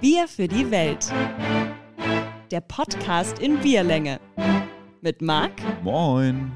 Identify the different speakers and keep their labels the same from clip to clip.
Speaker 1: Bier für die Welt. Der Podcast in Bierlänge. Mit Marc
Speaker 2: Moin.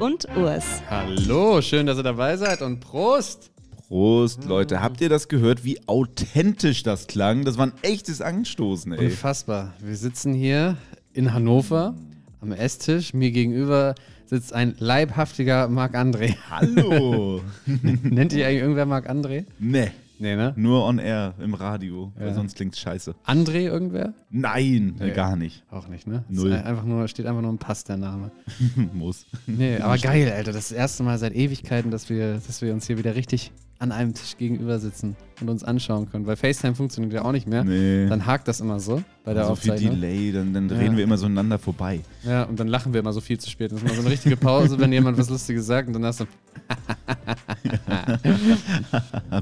Speaker 1: und Urs.
Speaker 3: Hallo, schön, dass ihr dabei seid und Prost!
Speaker 2: Prost, Leute. Habt ihr das gehört, wie authentisch das klang? Das war ein echtes Anstoßen, ey.
Speaker 3: Unfassbar. Wir sitzen hier in Hannover am Esstisch. Mir gegenüber sitzt ein leibhaftiger Marc-André.
Speaker 2: Hallo.
Speaker 3: Nennt ihr eigentlich irgendwer Marc-André?
Speaker 2: ne,
Speaker 3: Nee, ne?
Speaker 2: nur on air im Radio, weil
Speaker 3: Ja.
Speaker 2: sonst klingt's scheiße.
Speaker 3: André irgendwer?
Speaker 2: Nein,
Speaker 3: Nee.
Speaker 2: gar nicht.
Speaker 3: Auch nicht, ne?
Speaker 2: Null.
Speaker 3: Einfach nur, steht einfach nur im Pass der Name.
Speaker 2: Muss.
Speaker 3: Nee, aber geil, Alter. Das ist das erste Mal seit Ewigkeiten, dass wir, dass wir uns hier wieder richtig an einem Tisch gegenüber sitzen und uns anschauen können. Weil FaceTime funktioniert ja auch nicht mehr.
Speaker 2: Nee.
Speaker 3: Dann hakt das immer so bei der
Speaker 2: so viel
Speaker 3: Aufzeichnung.
Speaker 2: Delay, dann, dann
Speaker 3: Ja.
Speaker 2: reden wir immer so aneinander vorbei.
Speaker 3: Ja, und dann lachen wir immer so viel zu spät. Das ist immer so eine richtige Pause, wenn jemand was Lustiges sagt und dann hast du.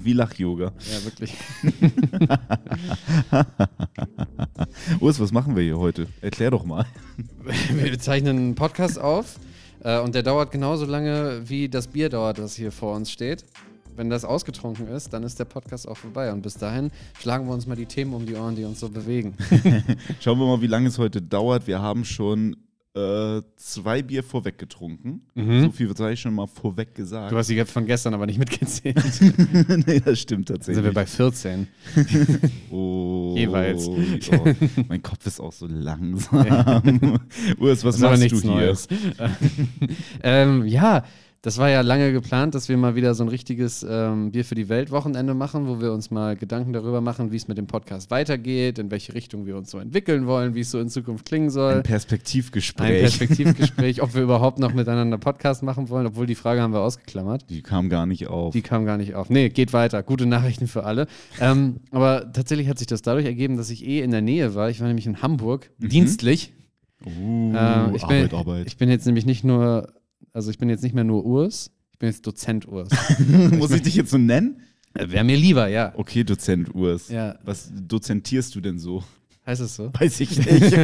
Speaker 2: Wie Lach-Yoga.
Speaker 3: Ja, wirklich.
Speaker 2: Urs, was machen wir hier heute? Erklär doch mal.
Speaker 3: Wir zeichnen einen Podcast auf äh, und der dauert genauso lange, wie das Bier dauert, das hier vor uns steht. Wenn das ausgetrunken ist, dann ist der Podcast auch vorbei. Und bis dahin schlagen wir uns mal die Themen um die Ohren, die uns so bewegen.
Speaker 2: Schauen wir mal, wie lange es heute dauert. Wir haben schon äh, zwei Bier vorweg getrunken. So viel sei ich schon mal vorweg gesagt.
Speaker 3: Du hast die von gestern aber nicht mitgezählt.
Speaker 2: nee, das stimmt
Speaker 3: Dann
Speaker 2: tatsächlich.
Speaker 3: sind wir bei 14.
Speaker 2: Oh,
Speaker 3: Jeweils.
Speaker 2: Oh, mein Kopf ist auch so langsam. Urs, was
Speaker 3: Das
Speaker 2: machst du hier?
Speaker 3: Ähm, ja, das war ja lange geplant, dass wir mal wieder so ein richtiges ähm, Bier für die Welt Wochenende machen, wo wir uns mal Gedanken darüber machen, wie es mit dem Podcast weitergeht, in welche Richtung wir uns so entwickeln wollen, wie es so in Zukunft klingen soll.
Speaker 2: Ein
Speaker 3: Ein
Speaker 2: Perspektivgespräch.
Speaker 3: Perspektivgespräch, ob wir überhaupt noch miteinander Podcast machen wollen, obwohl die Frage haben wir ausgeklammert.
Speaker 2: Die kam gar nicht auf.
Speaker 3: Die kam gar nicht auf. Nee, geht weiter. Gute Nachrichten für alle. Ähm, aber tatsächlich hat sich das dadurch ergeben, dass ich eh in der Nähe war. Ich war nämlich in Hamburg, dienstlich.
Speaker 2: uh,
Speaker 3: Äh, ich, bin,
Speaker 2: Arbeit, Arbeit.
Speaker 3: ich bin jetzt nämlich nicht nur, also ich bin jetzt nicht mehr nur Urs, ich bin jetzt Dozent Urs.
Speaker 2: Muss ich dich jetzt so nennen?
Speaker 3: Wäre mir lieber, ja.
Speaker 2: Okay, Dozent Urs.
Speaker 3: Ja.
Speaker 2: Was dozentierst du denn so?
Speaker 3: Heißt es so?
Speaker 2: Weiß ich nicht.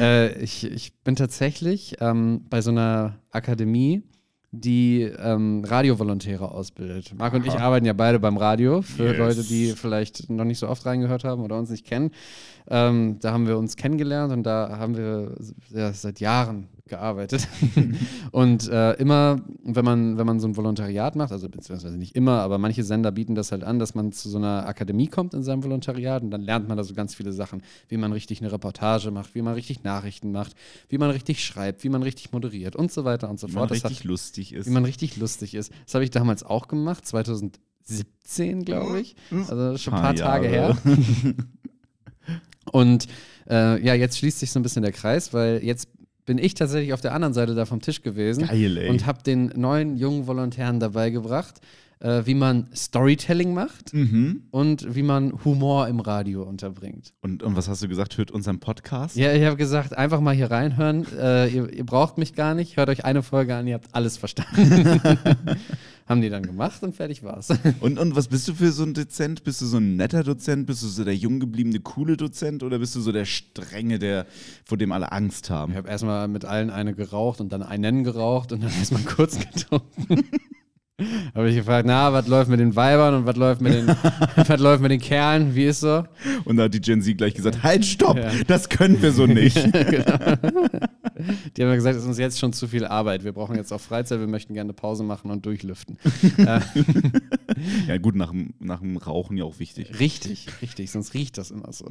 Speaker 3: äh, ich, ich bin tatsächlich ähm, bei so einer Akademie, die ähm, Radiovolontäre ausbildet. Marc und ich arbeiten ja beide beim Radio, für
Speaker 2: Yes.
Speaker 3: Leute, die vielleicht noch nicht so oft reingehört haben oder uns nicht kennen. Ähm, da haben wir uns kennengelernt und da haben wir ja, seit Jahren gearbeitet. und äh, immer, wenn man, wenn man so ein Volontariat macht, also beziehungsweise nicht immer, aber manche Sender bieten das halt an, dass man zu so einer Akademie kommt in seinem Volontariat und dann lernt man da so ganz viele Sachen, wie man richtig eine Reportage macht, wie man richtig Nachrichten macht, wie man richtig schreibt, wie man richtig moderiert und so weiter und so
Speaker 2: Wenn
Speaker 3: fort.
Speaker 2: man
Speaker 3: Das hat-
Speaker 2: richtig lustig ist.
Speaker 3: wie man richtig lustig ist. Das habe ich damals auch gemacht, 2017, glaube ich. Also schon ein paar
Speaker 2: Paar
Speaker 3: Tage her. Und äh, ja, jetzt schließt sich so ein bisschen der Kreis, weil jetzt bin ich tatsächlich auf der anderen Seite da vom Tisch gewesen
Speaker 2: Geil, ey.
Speaker 3: und habe den neuen jungen Volontären dabei gebracht, äh, wie man Storytelling macht
Speaker 2: mhm.
Speaker 3: und wie man Humor im Radio unterbringt.
Speaker 2: und, und was hast du gesagt? Hört unseren Podcast?
Speaker 3: Ja, ich habe gesagt, einfach mal hier reinhören. Äh, ihr, ihr braucht mich gar nicht. Hört euch eine Folge an, ihr habt alles verstanden. Haben die dann gemacht und fertig war's.
Speaker 2: Und, und was bist du für so ein Dozent? Bist du so ein netter Dozent? Bist du so der jung gebliebene, coole Dozent? Oder bist du so der strenge, der, vor dem alle Angst haben?
Speaker 3: Ich habe erstmal mit allen eine geraucht und dann einen geraucht und dann erstmal kurz getrunken. habe ich gefragt, na, was läuft mit den Weibern und was läuft mit den, was läuft mit den Kerlen? Wie ist so?
Speaker 2: Und da hat die Gen Z gleich gesagt, halt, stopp,
Speaker 3: Ja.
Speaker 2: das können wir so nicht.
Speaker 3: Die haben ja gesagt, es ist uns jetzt schon zu viel Arbeit. Wir brauchen jetzt auch Freizeit, wir möchten gerne Pause machen und durchlüften. äh,
Speaker 2: ja gut, nach, dem- nach dem Rauchen ja auch wichtig.
Speaker 3: richtig, richtig, sonst riecht das immer so.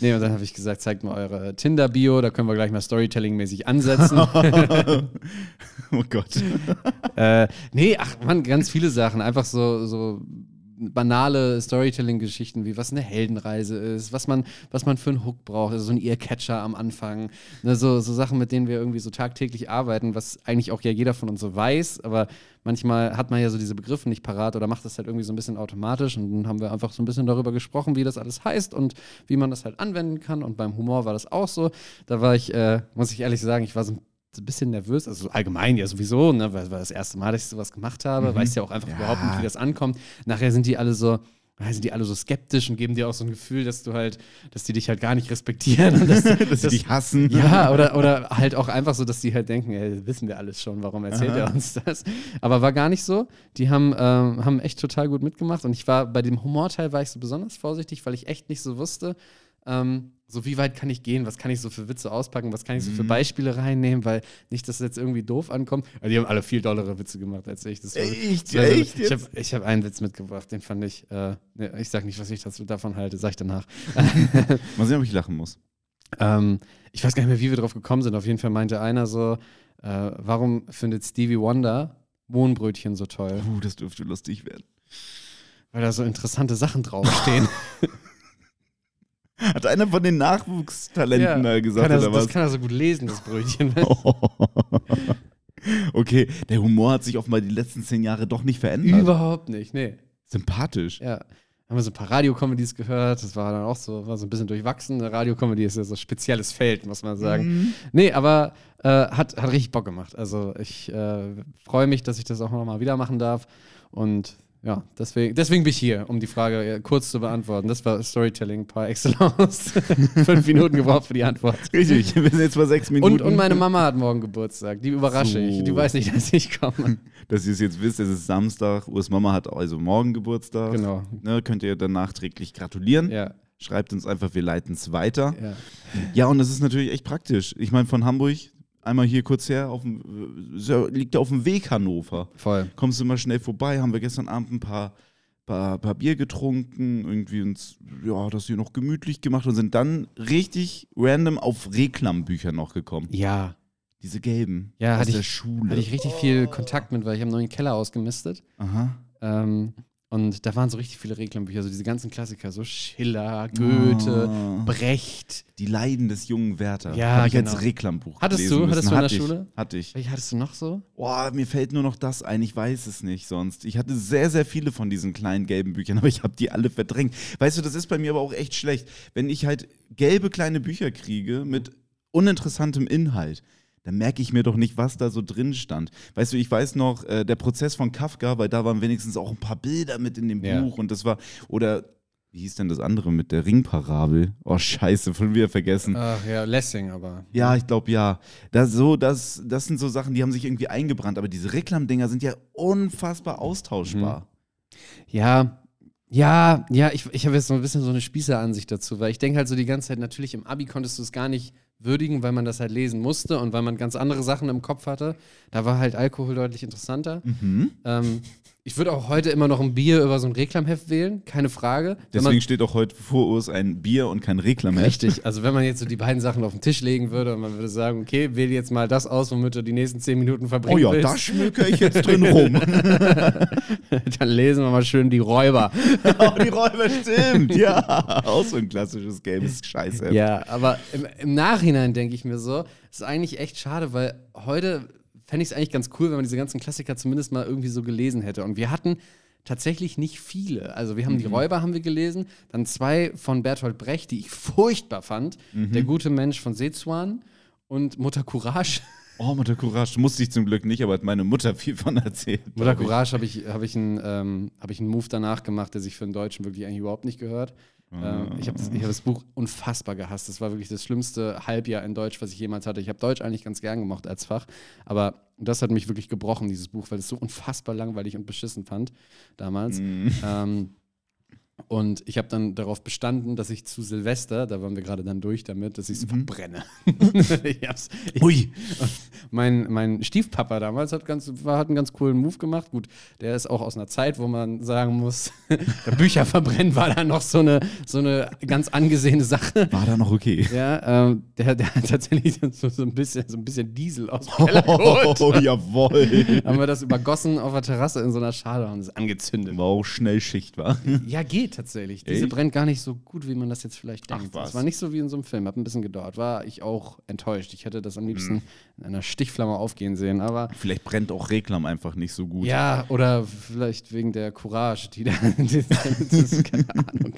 Speaker 3: Nee, und dann habe ich gesagt, zeigt mal eure Tinder-Bio, da können wir gleich mal Storytelling-mäßig ansetzen.
Speaker 2: Oh Gott.
Speaker 3: Äh, nee, ach man, ganz viele Sachen. Einfach so, so banale Storytelling-Geschichten, wie was eine Heldenreise ist, was man, was man für einen Hook braucht, also so ein Earcatcher am Anfang. Ne, so, so Sachen, mit denen wir irgendwie so tagtäglich arbeiten, was eigentlich auch ja jeder von uns so weiß, aber manchmal hat man ja so diese Begriffe nicht parat oder macht das halt irgendwie so ein bisschen automatisch und dann haben wir einfach so ein bisschen darüber gesprochen, wie das alles heißt und wie man das halt anwenden kann und beim Humor war das auch so. Da war ich, äh, muss ich ehrlich sagen, ich war so ein ein bisschen nervös, also allgemein ja sowieso, ne, weil weil das erste Mal, dass ich sowas gemacht habe, weiß ja auch einfach
Speaker 2: Ja.
Speaker 3: überhaupt nicht, wie das ankommt. Nachher sind die alle so, sind die alle so skeptisch und geben dir auch so ein Gefühl, dass du halt, dass die dich halt gar nicht respektieren und dass,
Speaker 2: Dass sie dich hassen.
Speaker 3: ja, oder, oder halt auch einfach so, dass die halt denken, ey, wissen wir alles schon, warum erzählt er uns das? Aber war gar nicht so. Die haben, ähm, haben echt total gut mitgemacht und ich war bei dem Humorteil war ich so besonders vorsichtig, weil ich echt nicht so wusste, ähm, so wie weit kann ich gehen, was kann ich so für Witze auspacken, was kann ich so für Beispiele reinnehmen, weil nicht, dass es jetzt irgendwie doof ankommt. Aber die haben alle viel dollere Witze gemacht als ich. Das war,
Speaker 2: Echt?
Speaker 3: das war-
Speaker 2: Echt
Speaker 3: Ich habe hab einen Witz mitgebracht, den fand ich, äh, ne, ich sag nicht, was ich dazu, davon halte, sag ich danach.
Speaker 2: Mal sehen, ob ich lachen muss.
Speaker 3: Ähm, ich weiß gar nicht mehr, wie wir drauf gekommen sind. Auf jeden Fall meinte einer so, äh, warum findet Stevie Wonder Mohnbrötchen so toll?
Speaker 2: Puh, das dürfte lustig werden.
Speaker 3: Weil da so interessante Sachen draufstehen.
Speaker 2: Hat einer von den Nachwuchstalenten da gesagt,
Speaker 3: er,
Speaker 2: oder
Speaker 3: das
Speaker 2: was?
Speaker 3: kann er so gut lesen, das Brötchen.
Speaker 2: okay, der Humor hat sich offenbar die letzten zehn Jahre doch nicht verändert.
Speaker 3: Überhaupt nicht, nee.
Speaker 2: Sympathisch.
Speaker 3: Ja. Haben wir so ein paar Radiocomedies gehört, das war dann auch so, war so ein bisschen durchwachsen. Radiocomedy ist ja so ein spezielles Feld, muss man sagen.
Speaker 2: Mhm.
Speaker 3: Nee, aber äh, hat, hat richtig Bock gemacht. Also ich äh, freue mich, dass ich das auch nochmal wieder machen darf. Und ja, deswegen, deswegen bin ich hier, um die Frage äh, kurz zu beantworten. Das war Storytelling par excellence. Fünf Minuten gebraucht für die Antwort.
Speaker 2: Richtig, wir sind jetzt bei sechs Minuten.
Speaker 3: Und, und meine Mama hat morgen Geburtstag. Die überrasche ich. Die
Speaker 2: So.
Speaker 3: weiß nicht, dass ich komme.
Speaker 2: Dass ihr es jetzt wisst, es ist Samstag. Urs Mama hat also morgen Geburtstag.
Speaker 3: Genau.
Speaker 2: Ne, könnt ihr dann nachträglich gratulieren.
Speaker 3: Ja,
Speaker 2: Schreibt uns einfach, wir leiten es weiter.
Speaker 3: ja.
Speaker 2: Ja, und das ist natürlich echt praktisch. Ich meine, von Hamburg einmal hier kurz her, auf dem, liegt ja auf dem Weg Hannover.
Speaker 3: Voll.
Speaker 2: Kommst du mal schnell vorbei, haben wir gestern Abend ein paar, paar, paar Bier getrunken, irgendwie uns, ja, das hier noch gemütlich gemacht und sind dann richtig random auf Reklambücher noch gekommen.
Speaker 3: Ja,
Speaker 2: Diese gelben.
Speaker 3: Ja,
Speaker 2: aus
Speaker 3: hatte
Speaker 2: der
Speaker 3: ich-
Speaker 2: Schule.
Speaker 3: hatte ich richtig viel Kontakt mit, weil ich habe einen neuen Keller ausgemistet.
Speaker 2: Aha.
Speaker 3: Ähm, und da waren so richtig viele Reklambücher, so diese ganzen Klassiker, so Schiller, Goethe,
Speaker 2: Oh.
Speaker 3: Brecht.
Speaker 2: Die Leiden des jungen Werther.
Speaker 3: Ja,
Speaker 2: Hab ich
Speaker 3: genau.
Speaker 2: als Reklambuch
Speaker 3: Hattest du?
Speaker 2: müssen.
Speaker 3: Hattest du in der
Speaker 2: Hatte ich.
Speaker 3: Schule?
Speaker 2: Hatte ich.
Speaker 3: Welche hattest du noch so?
Speaker 2: Boah, mir fällt nur noch das ein, ich weiß es nicht sonst. Ich hatte sehr, sehr viele von diesen kleinen gelben Büchern, aber ich habe die alle verdrängt. Weißt du, das ist bei mir aber auch echt schlecht. Wenn ich halt gelbe kleine Bücher kriege mit uninteressantem Inhalt, dann merke ich mir doch nicht, was da so drin stand. Weißt du, ich weiß noch, äh, der Prozess von Kafka, weil da waren wenigstens auch ein paar Bilder mit in dem
Speaker 3: Ja.
Speaker 2: Buch und das war, oder wie hieß denn das andere mit der Ringparabel? Oh, scheiße, von mir vergessen.
Speaker 3: Ach ja, Lessing aber.
Speaker 2: Ja, ich glaube ja. Das, so, das, das sind so Sachen, die haben sich irgendwie eingebrannt. Aber diese Reklamdinger sind ja unfassbar austauschbar.
Speaker 3: Ja, ja, ja, ich, ich habe jetzt so ein bisschen so eine Spießeransicht dazu, weil ich denke halt so die ganze Zeit, natürlich im Abi konntest du es gar nicht würdigen, weil man das halt lesen musste und weil man ganz andere Sachen im Kopf hatte. Da war halt Alkohol deutlich interessanter.
Speaker 2: Mhm.
Speaker 3: Ähm, ich würde auch heute immer noch ein Bier über so ein Reklamheft wählen, keine Frage. Wenn
Speaker 2: Deswegen steht auch heute vor uns ein Bier und kein Reklamheft.
Speaker 3: Richtig, also wenn man jetzt so die beiden Sachen auf den Tisch legen würde und man würde sagen, okay, wähl jetzt mal das aus, womit du die nächsten zehn Minuten verbringen
Speaker 2: Oh ja,
Speaker 3: willst,
Speaker 2: da schmöker ich jetzt drin rum.
Speaker 3: dann lesen wir mal schön die Räuber.
Speaker 2: oh, die Räuber stimmt. Ja, auch so ein klassisches Game ist scheiße.
Speaker 3: Ja, aber im, im Nachhinein denke ich mir so, es ist eigentlich echt schade, weil heute fände ich es eigentlich ganz cool, wenn man diese ganzen Klassiker zumindest mal irgendwie so gelesen hätte. Und wir hatten tatsächlich nicht viele. Also wir haben die Räuber haben wir gelesen, dann zwei von Bertolt Brecht, die ich furchtbar fand, Der gute Mensch von Sezuan und Mutter Courage.
Speaker 2: Oh, Mutter Courage musste ich zum Glück nicht, aber hat meine Mutter viel von erzählt.
Speaker 3: Mutter. Courage habe ich, hab ich, einen, ähm, hab ich einen Move danach gemacht, der sich für einen Deutschen wirklich eigentlich überhaupt nicht gehört. Ähm, ich habe das, ich hab das Buch unfassbar gehasst. Das war wirklich das schlimmste Halbjahr in Deutsch, was ich jemals hatte. Ich habe Deutsch eigentlich ganz gern gemocht als Fach, aber das hat mich wirklich gebrochen, dieses Buch, weil es so unfassbar langweilig und beschissen fand damals. Ähm, und ich habe dann darauf bestanden, dass ich zu Silvester, da waren wir gerade dann durch damit, dass ich es verbrenne. ich hab's,
Speaker 2: Ui.
Speaker 3: mein, mein Stiefpapa damals hat, ganz, war, hat einen ganz coolen Move gemacht. Gut, der ist auch aus einer Zeit, wo man sagen muss, der Bücher verbrennen war da noch so eine, so eine ganz angesehene Sache.
Speaker 2: War da noch okay.
Speaker 3: Ja, ähm, der, der hat tatsächlich so, so, ein bisschen, so ein bisschen Diesel aus dem Keller geholt.
Speaker 2: Oh, jawohl.
Speaker 3: Haben wir das übergossen auf der Terrasse in so einer Schale und es angezündet.
Speaker 2: War auch schnell Schicht, war.
Speaker 3: Ja, geht tatsächlich. Diese
Speaker 2: Echt?
Speaker 3: brennt gar nicht so gut, wie man das jetzt vielleicht
Speaker 2: Ach,
Speaker 3: denkt.
Speaker 2: was.
Speaker 3: Es war nicht so wie in so einem Film, hat ein bisschen gedauert. War ich auch enttäuscht. Ich hätte das am liebsten
Speaker 2: Mhm.
Speaker 3: in einer Stichflamme aufgehen sehen, aber
Speaker 2: Vielleicht brennt auch Reklam einfach nicht so gut.
Speaker 3: ja, oder vielleicht wegen der Courage, die da. das ist keine Ahnung.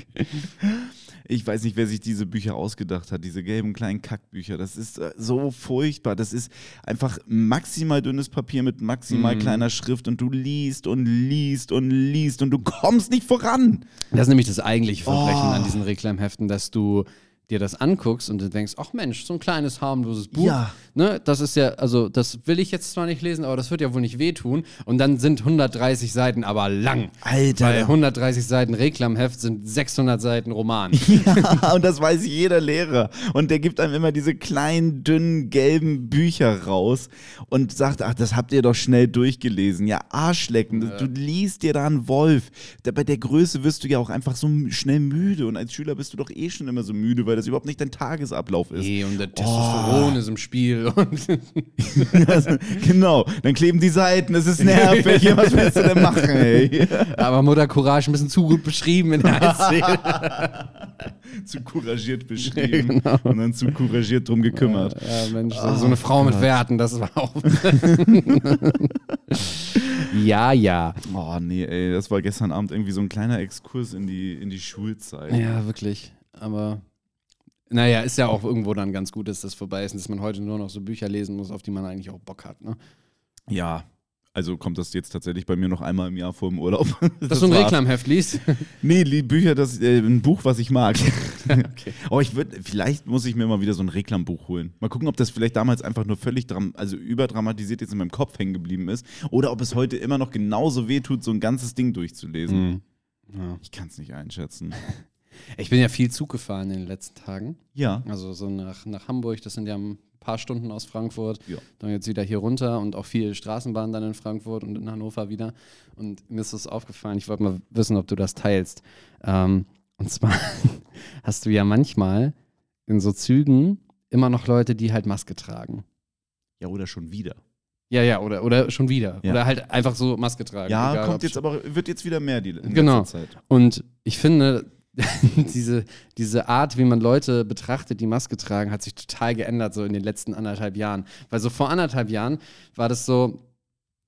Speaker 2: Ich weiß nicht, wer sich diese Bücher ausgedacht hat, diese gelben kleinen Kackbücher. Das ist äh, so furchtbar. Das ist einfach maximal dünnes Papier mit maximal
Speaker 3: Mhm.
Speaker 2: kleiner Schrift und du liest und liest und liest und du kommst nicht voran.
Speaker 3: Das ist nämlich das eigentliche Verbrechen
Speaker 2: Oh.
Speaker 3: an diesen Reklamheften, dass du dir das anguckst und du denkst, ach Mensch, so ein kleines harmloses Buch.
Speaker 2: Ja.
Speaker 3: Ne, das ist ja, also das will ich jetzt zwar nicht lesen, aber das wird ja wohl nicht wehtun. Und dann sind 130 Seiten aber lang.
Speaker 2: Alter.
Speaker 3: Weil 130 Seiten Reklamheft sind 600 Seiten Roman.
Speaker 2: Ja, und das weiß jeder Lehrer. Und der gibt einem immer diese kleinen, dünnen, gelben Bücher raus und sagt, ach, das habt ihr doch schnell durchgelesen. Ja, Arschlecken. Du liest dir da einen Wolf. Bei der Größe wirst du ja auch einfach so schnell müde. Und als Schüler bist du doch eh schon immer so müde, weil das überhaupt nicht dein Tagesablauf ist.
Speaker 3: Nee, und der Testosteron ist im Spiel.
Speaker 2: Genau. Dann kleben die Seiten, es ist nervig. Ja, was willst du denn machen, ey?
Speaker 3: aber Mutter Courage ein bisschen zu gut beschrieben in der Erzählung.
Speaker 2: zu couragiert beschrieben und dann zu couragiert drum gekümmert.
Speaker 3: Ja, Mensch, so, so eine Frau mit Werten, das war auch. ja, ja.
Speaker 2: Oh nee, ey, das war gestern Abend irgendwie so ein kleiner Exkurs in die, in die Schulzeit.
Speaker 3: Ja, wirklich. Aber naja, ist ja auch irgendwo dann ganz gut, dass das vorbei ist und dass man heute nur noch so Bücher lesen muss, auf die man eigentlich auch Bock hat. Ne?
Speaker 2: Ja, also kommt das jetzt tatsächlich bei mir noch einmal im Jahr vor dem Urlaub.
Speaker 3: Dass du ein
Speaker 2: war's.
Speaker 3: Reklamheft liest.
Speaker 2: Nee, Bücher, das äh, ein Buch, was ich mag.
Speaker 3: okay.
Speaker 2: Aber ich würde, vielleicht muss ich mir mal wieder so ein Reklambuch holen. Mal gucken, ob das vielleicht damals einfach nur völlig dram also überdramatisiert jetzt in meinem Kopf hängen geblieben ist. Oder ob es heute immer noch genauso wehtut, so ein ganzes Ding durchzulesen.
Speaker 3: Mhm. Ja.
Speaker 2: Ich kann es nicht einschätzen.
Speaker 3: Ich bin ja viel Zug gefahren in den letzten Tagen.
Speaker 2: Ja.
Speaker 3: Also so nach, nach Hamburg, das sind ja ein paar Stunden aus Frankfurt.
Speaker 2: Ja.
Speaker 3: Dann jetzt wieder hier runter und auch viel Straßenbahn dann in Frankfurt und in Hannover wieder. Und mir ist das aufgefallen, ich wollte mal wissen, ob du das teilst. Ähm, und zwar hast du ja manchmal in so Zügen immer noch Leute, die halt Maske tragen.
Speaker 2: Ja, oder schon wieder.
Speaker 3: Ja, ja, oder, oder schon wieder.
Speaker 2: Ja.
Speaker 3: Oder halt einfach so Maske tragen.
Speaker 2: Ja,
Speaker 3: egal,
Speaker 2: kommt jetzt aber, wird jetzt wieder mehr die in
Speaker 3: Genau.
Speaker 2: Zeit.
Speaker 3: Und ich finde, diese, diese Art, wie man Leute betrachtet, die Maske tragen, hat sich total geändert, so in den letzten anderthalb Jahren. Weil so vor anderthalb Jahren war das so,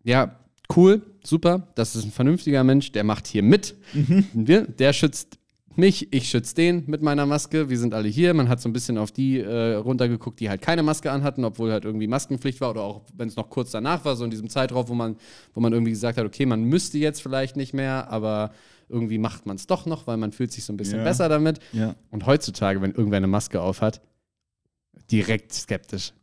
Speaker 3: ja, cool, super, das ist ein vernünftiger Mensch, der macht hier mit. Wir, der schützt mich, ich schütze den mit meiner Maske. Wir sind alle hier. Man hat so ein bisschen auf die äh, runtergeguckt, die halt keine Maske anhatten, obwohl halt irgendwie Maskenpflicht war oder auch wenn es noch kurz danach war, so in diesem Zeitraum, wo man, wo man irgendwie gesagt hat, okay, man müsste jetzt vielleicht nicht mehr, aber irgendwie macht man es doch noch, weil man fühlt sich so ein bisschen
Speaker 2: Ja.
Speaker 3: besser damit.
Speaker 2: Ja.
Speaker 3: Und heutzutage, wenn irgendwer eine Maske aufhat, direkt skeptisch.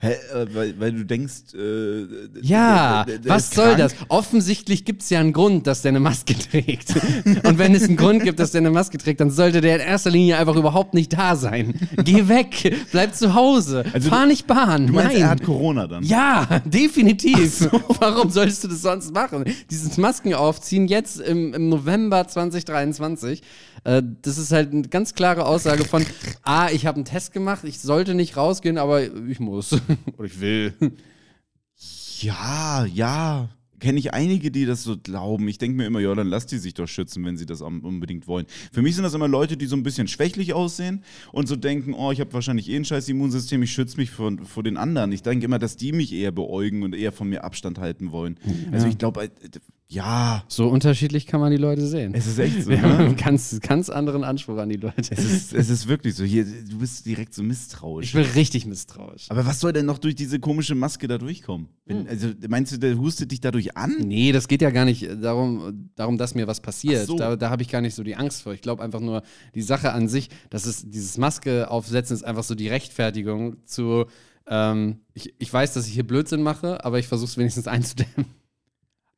Speaker 2: Hä, äh, weil, weil du denkst, äh,
Speaker 3: Ja,
Speaker 2: der- der- der
Speaker 3: was soll das? Offensichtlich gibt es ja einen Grund, dass der eine Maske trägt. Und wenn es einen Grund gibt, dass der eine Maske trägt, dann sollte der in erster Linie einfach überhaupt nicht da sein. Geh weg, bleib zu Hause,
Speaker 2: Also
Speaker 3: fahr nicht Bahn.
Speaker 2: Du meinst,
Speaker 3: Nein.
Speaker 2: er hat Corona dann?
Speaker 3: Ja, definitiv. Warum solltest du das sonst machen? Dieses Masken aufziehen jetzt im, im November 2023, äh, das ist halt eine ganz klare Aussage von, ah, ich habe einen Test gemacht, ich sollte nicht rausgehen, aber ich muss. Oder ich will.
Speaker 2: Ja, ja. Kenne ich einige, die das so glauben. Ich denke mir immer, ja, dann lass die sich doch schützen, wenn sie das unbedingt wollen. Für mich sind das immer Leute, die so ein bisschen schwächlich aussehen und so denken, oh, ich habe wahrscheinlich eh ein scheiß Immunsystem, ich schütze mich vor, vor den anderen. Ich denke immer, dass die mich eher beäugen und eher von mir Abstand halten wollen. Also ich glaube, äh, ja,
Speaker 3: So unterschiedlich kann man die Leute sehen.
Speaker 2: es ist echt so.
Speaker 3: Wir haben
Speaker 2: Ne?
Speaker 3: einen ganz, ganz anderen Anspruch an die Leute.
Speaker 2: Es, ist, es ist wirklich so. Hier, du bist direkt so misstrauisch.
Speaker 3: Ich bin richtig misstrauisch.
Speaker 2: Aber was soll denn noch durch diese komische Maske da durchkommen? Wenn, also meinst du, der hustet dich dadurch an?
Speaker 3: Nee, das geht ja gar nicht darum, darum dass mir was passiert.
Speaker 2: So.
Speaker 3: Da, da habe ich gar nicht so die Angst vor. Ich glaube einfach nur, die Sache an sich, dass es dieses Maske aufsetzen, ist einfach so die Rechtfertigung zu, ähm, ich, ich weiß, dass ich hier Blödsinn mache, aber ich versuche es wenigstens einzudämmen.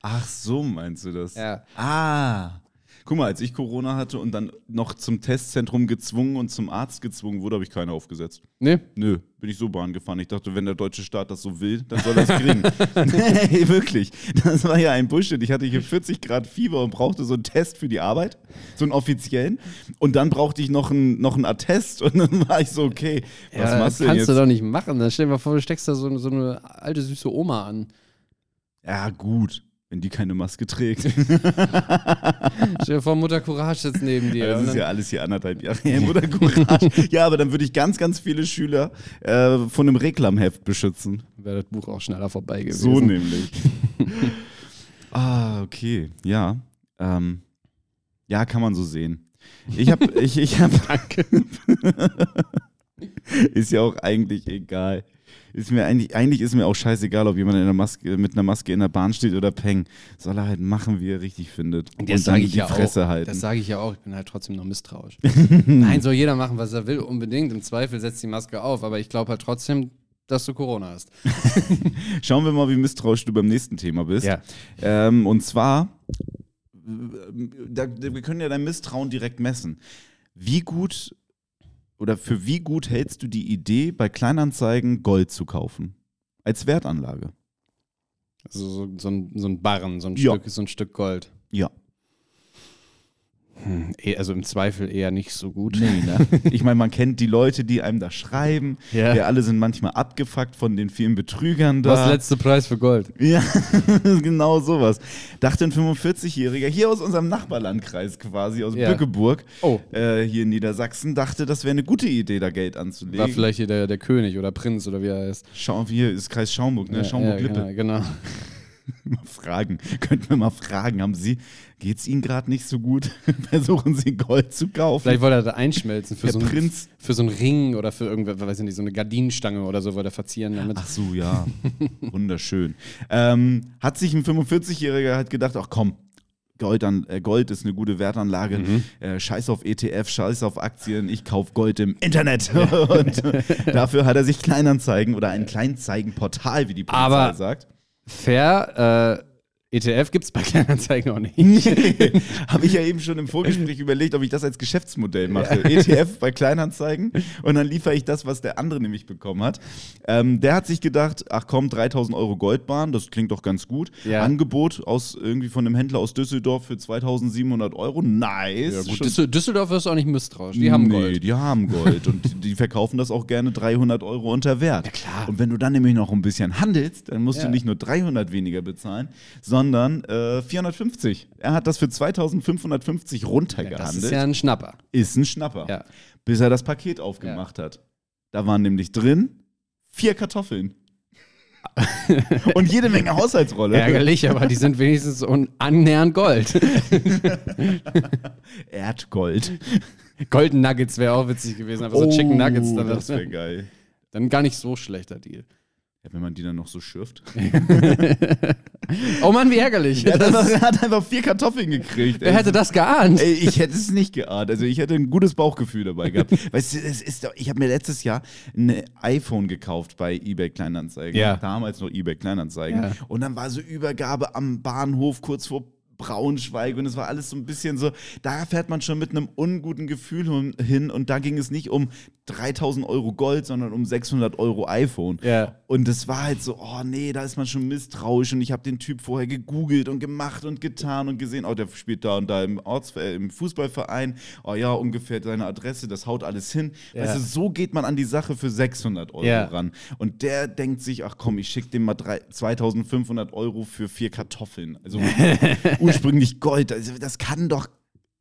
Speaker 2: Ach so, meinst du das?
Speaker 3: Ja.
Speaker 2: Ah. Guck mal, als ich Corona hatte und dann noch zum Testzentrum gezwungen und zum Arzt gezwungen wurde, habe ich keine aufgesetzt.
Speaker 3: Nee?
Speaker 2: Nö, bin ich so Bahn gefahren. Ich dachte, wenn der deutsche Staat das so will, dann soll er es kriegen. nee, wirklich. Das war ja ein Bullshit. Ich hatte hier 40 Grad Fieber und brauchte so einen Test für die Arbeit, so einen offiziellen. Und dann brauchte ich noch einen, noch einen Attest und dann war ich so, okay, was
Speaker 3: ja,
Speaker 2: machst du denn
Speaker 3: kannst
Speaker 2: jetzt?
Speaker 3: du doch nicht machen. Dann stell dir mal vor, du steckst da so, so eine alte, süße Oma an.
Speaker 2: ja, gut, wenn die keine Maske trägt.
Speaker 3: Stell dir vor, Mutter Courage sitzt neben dir.
Speaker 2: Das
Speaker 3: und
Speaker 2: ist
Speaker 3: dann-
Speaker 2: ja alles hier anderthalb Jahre her. Mutter Courage. ja, aber dann würde ich ganz, ganz viele Schüler äh, von einem Reklamheft beschützen.
Speaker 3: wäre das Buch auch schneller vorbei gewesen.
Speaker 2: So nämlich. ah, okay. Ja. Ähm, ja, kann man so sehen. Ich habe, ich, ich habe,
Speaker 3: Danke.
Speaker 2: ist ja auch eigentlich egal. Ist mir eigentlich, eigentlich ist mir auch scheißegal, ob jemand in der Maske, mit einer Maske in der Bahn steht oder peng. Soll er halt machen, wie er richtig findet.
Speaker 3: Das
Speaker 2: dann
Speaker 3: sage ich
Speaker 2: die
Speaker 3: ja
Speaker 2: Fresse
Speaker 3: auch.
Speaker 2: halten.
Speaker 3: Das sage ich ja auch. Ich bin halt trotzdem noch misstrauisch. Nein, soll jeder machen, was er will, unbedingt. Im Zweifel setzt die Maske auf. Aber ich glaube halt trotzdem, dass du Corona hast.
Speaker 2: Schauen wir mal, wie misstrauisch du beim nächsten Thema bist.
Speaker 3: Ja.
Speaker 2: Ähm, und zwar, äh, da, wir können ja dein Misstrauen direkt messen. Wie gut oder für wie gut hältst du die Idee, bei Kleinanzeigen Gold zu kaufen? Als Wertanlage.
Speaker 3: Also so, so, ein, so ein Barren, so ein,
Speaker 2: Ja.
Speaker 3: Stück, so ein Stück Gold.
Speaker 2: Ja.
Speaker 3: Hm, eh- also im Zweifel eher nicht so gut.
Speaker 2: Nee, ne? Ich meine, man kennt die Leute, die einem da schreiben.
Speaker 3: Ja.
Speaker 2: Wir alle sind manchmal abgefuckt von den vielen Betrügern da.
Speaker 3: Was letzte Preis für Gold?
Speaker 2: Ja, genau sowas. Dachte ein 45-Jähriger hier aus unserem Nachbarlandkreis quasi, aus
Speaker 3: Ja.
Speaker 2: Bückeburg,
Speaker 3: Oh.
Speaker 2: äh, hier in Niedersachsen, dachte, das wäre eine gute Idee, da Geld anzulegen.
Speaker 3: War vielleicht hier der, der König oder Prinz oder wie er heißt.
Speaker 2: Schau, hier ist Kreis Schaumburg, ne? Schaumburg-Lippe.
Speaker 3: genau, genau.
Speaker 2: Fragen, könnten wir mal fragen, haben Sie, geht's Ihnen gerade nicht so gut? Versuchen Sie Gold zu kaufen?
Speaker 3: Vielleicht wollte er da einschmelzen für so, einen,
Speaker 2: Prinz.
Speaker 3: für so einen Ring oder für irgendwas, weiß ich nicht, so eine Gardinenstange oder so wollte er verzieren damit.
Speaker 2: Ach so, ja. Wunderschön. Ähm, hat sich ein 45-Jähriger halt gedacht, ach komm, Gold, an, äh, Gold ist eine gute Wertanlage.
Speaker 3: Mhm.
Speaker 2: Äh, scheiß auf ETF, scheiß auf Aktien, ich kauf Gold im Internet. Und dafür hat er sich Kleinanzeigen oder ein Kleinzeigenportal, wie die Polizei
Speaker 3: Aber-
Speaker 2: sagt.
Speaker 3: Fair, äh, ETF gibt es bei Kleinanzeigen auch nicht.
Speaker 2: Habe ich ja eben schon im Vorgespräch überlegt, ob ich das als Geschäftsmodell mache. ETF bei Kleinanzeigen und dann liefere ich das, was der andere nämlich bekommen hat. Ähm, der hat sich gedacht, ach komm, 3000 Euro Goldbahn, das klingt doch ganz gut.
Speaker 3: Ja.
Speaker 2: Angebot aus irgendwie von einem Händler aus Düsseldorf für 2700 Euro. Nice.
Speaker 3: Ja, Düssel Düsseldorf ist auch nicht misstrauisch. Die haben
Speaker 2: nee,
Speaker 3: Gold.
Speaker 2: die haben Gold und die, die verkaufen das auch gerne 300 Euro unter Wert.
Speaker 3: klar.
Speaker 2: Und wenn du dann nämlich noch ein bisschen handelst, dann musst
Speaker 3: Ja.
Speaker 2: du nicht nur 300 weniger bezahlen, sondern äh, 450. Er hat das für 2550
Speaker 3: Das
Speaker 2: runtergehandelt.
Speaker 3: ist ja ein Schnapper.
Speaker 2: ist ein Schnapper.
Speaker 3: Ja.
Speaker 2: Bis er das Paket aufgemacht hat. Da waren nämlich drin vier Kartoffeln. und jede Menge Haushaltsrolle.
Speaker 3: Ärgerlich, aber die sind wenigstens annähernd Gold.
Speaker 2: Erdgold.
Speaker 3: Golden Nuggets wäre auch witzig gewesen, aber so Chicken Nuggets, dann,
Speaker 2: Oh, das wäre geil.
Speaker 3: dann gar nicht so schlechter Deal.
Speaker 2: Ja, wenn man die dann noch so schürft.
Speaker 3: Oh Mann, wie ärgerlich.
Speaker 2: Er hat, einfach, er hat einfach vier Kartoffeln gekriegt.
Speaker 3: wer
Speaker 2: ey.
Speaker 3: hätte das geahnt?
Speaker 2: Ey, ich hätte es nicht geahnt. Also ich hätte ein gutes Bauchgefühl dabei gehabt. weißt du, es ist ich habe mir letztes Jahr ein iPhone gekauft bei eBay Kleinanzeigen.
Speaker 3: Ja.
Speaker 2: Damals noch eBay Kleinanzeigen.
Speaker 3: Ja.
Speaker 2: Und dann war so Übergabe am Bahnhof kurz vor Braunschweig und es war alles so ein bisschen so, da fährt man schon mit einem unguten Gefühl hin und da ging es nicht um 3000 Euro Gold, sondern um 600 Euro iPhone.
Speaker 3: Ja.
Speaker 2: Und es war halt so, oh nee, da ist man schon misstrauisch und ich habe den Typ vorher gegoogelt und gemacht und getan und gesehen, oh, der spielt da und da im, Orts äh, im Fußballverein, oh ja, ungefähr seine Adresse, das haut alles hin.
Speaker 3: Ja.
Speaker 2: Weißt du, so geht man an die Sache für 600 Euro
Speaker 3: Ja.
Speaker 2: ran. Und der denkt sich, ach komm, ich schicke dem mal drei, 2500 Euro für vier Kartoffeln. Also ursprünglich Gold, also das kann doch